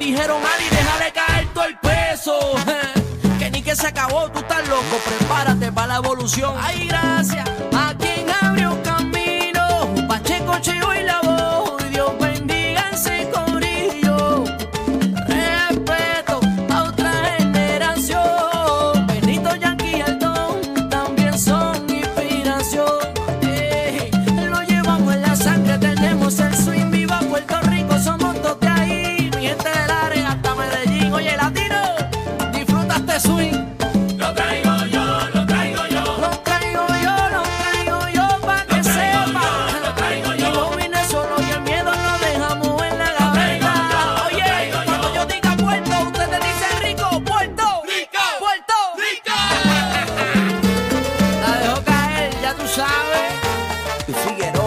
Dijeron, Ari, déjale caer solución. Ay, gracias a quien abrió camino, Pacheco, Chivo y la voz. Dios bendiga ese corillo. Respeto a otra generación. Benito Yankee y Altón también son inspiración. Eh, lo llevamos en la sangre, tenemos el swing. Viva Puerto Rico, somos dos de ahí. Mi gente del área hasta Medellín. Oye, latino, disfrutaste swing. y sigue